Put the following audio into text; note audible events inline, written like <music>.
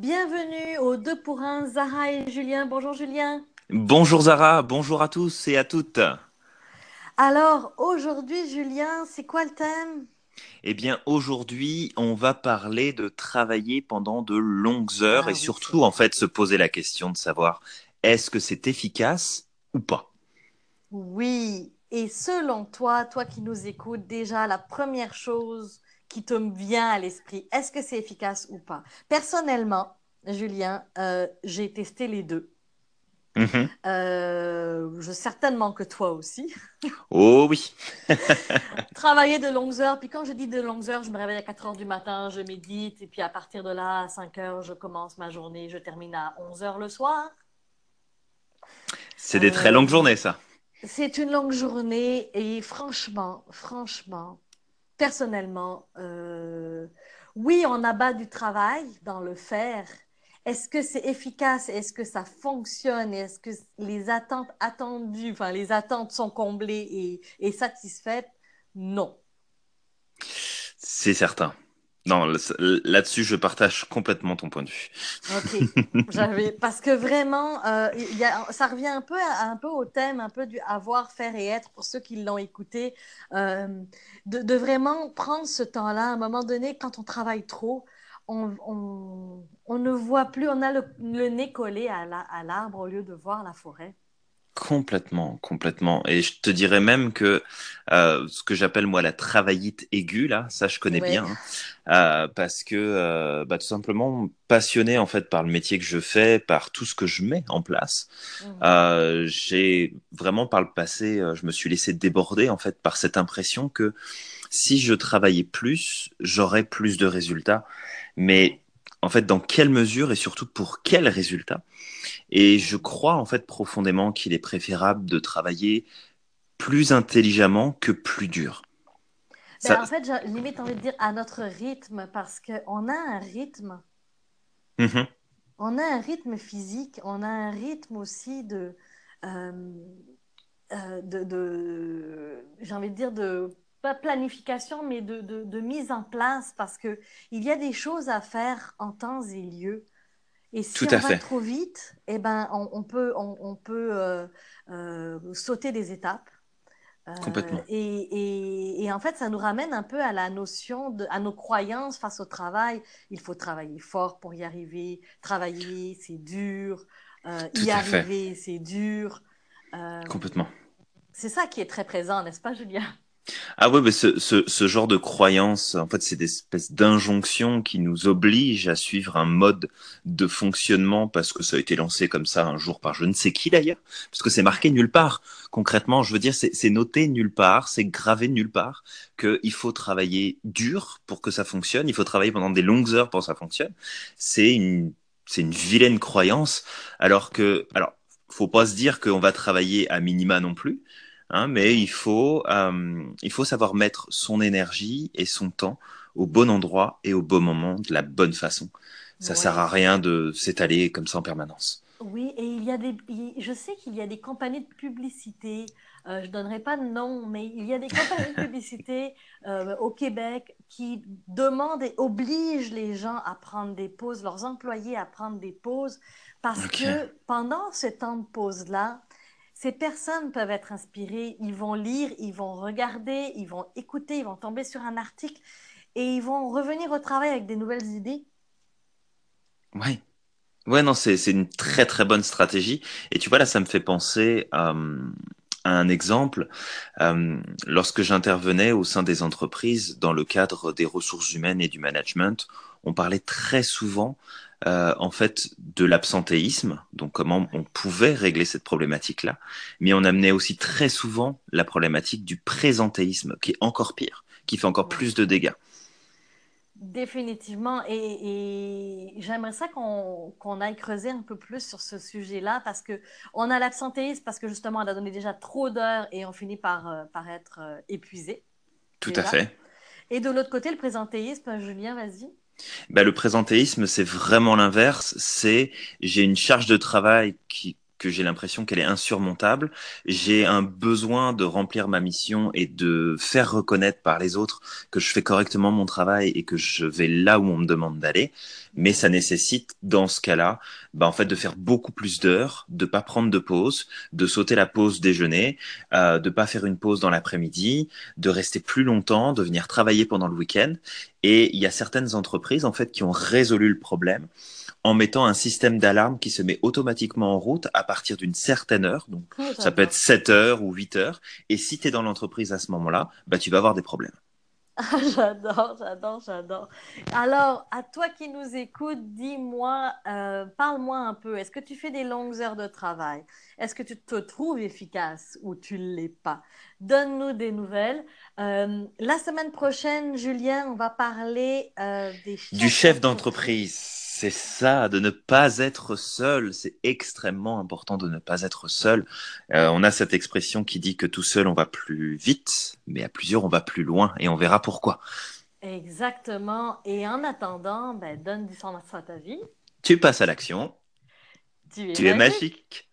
Bienvenue aux deux pour un, Zara et Julien. Bonjour Julien. Bonjour Zara, bonjour à tous et à toutes. Alors aujourd'hui Julien, c'est quoi le thème? Eh bien aujourd'hui, on va parler de travailler pendant de longues heures Ah et oui, surtout en fait se poser la question de savoir est-ce que c'est efficace ou pas? Oui, et selon toi, toi qui nous écoutes, déjà la première chose qui te vient à l'esprit, est-ce que c'est efficace ou pas? Personnellement, Julien, euh, j'ai testé les deux. Mhm. Euh, je certainement que toi aussi. <laughs> Oh oui, <laughs> Travailler de longues heures, puis quand je dis de longues heures, je me réveille à 4 heures du matin, je médite, et puis à partir de là, à 5 heures, je commence ma journée, je termine à 11 heures le soir. c'est des très Euh, longues journées ça. c'est une longue journée, et franchement, franchement, personnellement, euh, oui, on abat du travail dans le faire. Est-ce que c'est efficace? Est-ce que ça fonctionne? Est-ce que les attentes attendues, enfin, les attentes sont comblées et, et satisfaites? Non. C'est certain. Non, là- là-dessus je partage complètement ton point de vue. Ok, <laughs> parce que vraiment, euh, il y a, ça revient un peu, à- un peu au thème, un peu du avoir, faire et être pour ceux qui l'ont écouté, euh, de, de vraiment prendre ce temps-là. À un moment donné, quand on travaille trop, on, on, on ne voit plus, on a le, le nez collé à la- à l'arbre au lieu de voir la forêt. Complètement, complètement. Et je te dirais même que euh, ce que j'appelle moi la travaillite aiguë, là, ça je connais Ouais. bien, hein, euh, parce que euh, bah, tout simplement passionné en fait par le métier que je fais, par tout ce que je mets en place. Euh, j'ai vraiment par le passé, je me suis laissé déborder en fait par cette impression que si je travaillais plus, j'aurais plus de résultats. Mais en fait, dans quelle mesure et surtout pour quels résultats? Et je crois en fait profondément qu'il est préférable de travailler plus intelligemment que plus dur. Ben, Ça... en fait, j'ai limite envie de dire à notre rythme, parce qu'on a un rythme. Mhm. On a un rythme physique, on a un rythme aussi de, euh, euh, de, de- j'ai envie de dire de, pas planification, mais de, de, de mise en place, parce que il y a des choses à faire en temps et lieu. Et si Tout on à va fait. trop vite, eh ben, on, on peut, on, on peut euh, euh, sauter des étapes. Euh, Complètement. et, et, et en fait, ça nous ramène un peu à la notion de, à nos croyances face au travail. Il faut travailler fort pour y arriver. Travailler, c'est dur. Y arriver, c'est dur. Complètement. c'est ça qui est très présent, n'est-ce pas, Julien? Ah ouais, mais ce, ce, ce genre de croyance, en fait, c'est des espèces d'injonctions qui nous obligent à suivre un mode de fonctionnement parce que ça a été lancé comme ça un jour par je ne sais qui d'ailleurs, parce que c'est marqué nulle part. Concrètement, je veux dire, c'est noté nulle part, c'est gravé nulle part qu'il faut travailler dur pour que ça fonctionne, il faut travailler pendant des longues heures pour que ça fonctionne. C'est une, c'est une vilaine croyance, alors que, alors, faut pas se dire qu'on va travailler à minima non plus. Hein, mais il faut, euh, il faut savoir mettre son énergie et son temps au bon endroit et au bon moment, de la bonne façon. Ça Ouais. sert à rien de s'étaler comme ça en permanence. Oui, et il y a des, je sais qu'il y a des compagnies de publicité, euh, je donnerai pas de nom, mais il y a des compagnies de publicité <laughs> euh, au Québec qui demandent et obligent les gens à prendre des pauses, leurs employés à prendre des pauses, parce que pendant ce temps de pause-là, ces personnes peuvent être inspirées, ils vont lire, ils vont regarder, ils vont écouter, ils vont tomber sur un article et ils vont revenir au travail avec des nouvelles idées. Ouais. Ouais, non, c'est, une très très bonne stratégie. Et tu vois, là, ça me fait penser euh, à un exemple. Euh, lorsque j'intervenais au sein des entreprises dans le cadre des ressources humaines et du management, on parlait très souvent euh, en fait de l'absentéisme, donc comment on pouvait régler cette problématique-là, mais on amenait aussi très souvent la problématique du présentéisme, qui est encore pire, qui fait encore plus de dégâts. Définitivement. Et, et j'aimerais ça qu'on qu'on aille creuser un peu plus sur ce sujet-là parce que on a l'absentéisme parce que justement, on a donné déjà trop d'heures et on finit par, euh, par être euh, épuisé Tout à fait. Et de l'autre côté, le présentéisme, Julien, vas-y. Bah, le présentéisme, c'est vraiment l'inverse. C'est j'ai une charge de travail qui que j'ai l'impression qu'elle est insurmontable. J'ai un besoin de remplir ma mission et de faire reconnaître par les autres que je fais correctement mon travail et que je vais là où on me demande d'aller. Mais ça nécessite, dans ce cas-là, bah, en fait, de faire beaucoup plus d'heures, de pas prendre de pause, de sauter la pause déjeuner, euh, de pas faire une pause dans l'après-midi, de rester plus longtemps, de venir travailler pendant le week-end. Et il y a certaines entreprises, en fait, qui ont résolu le problème en mettant un système d'alarme qui se met automatiquement en route à partir d'une certaine heure. Donc, Oh, ça peut être 7 heures ou 8 heures. Et si tu es dans l'entreprise à ce moment-là, bah, tu vas avoir des problèmes. Ah, <laughs> j'adore, j'adore, j'adore. Alors, à toi qui nous écoutes, dis-moi, euh, parle-moi un peu. Est-ce que tu fais des longues heures de travail? Est-ce que tu te trouves efficace ou tu ne l'es pas? Donne-nous des nouvelles. Euh, la semaine prochaine, Julien, on va parler euh, des Du chef d'entreprise. C'est ça, de ne pas être seul. C'est extrêmement important de ne pas être seul. Euh, on a cette expression qui dit que tout seul on va plus vite, mais à plusieurs on va plus loin et on verra pourquoi. Exactement. Et en attendant, ben, donne du sens à ta vie. Tu passes à l'action. Tu es Tu es magique. magique.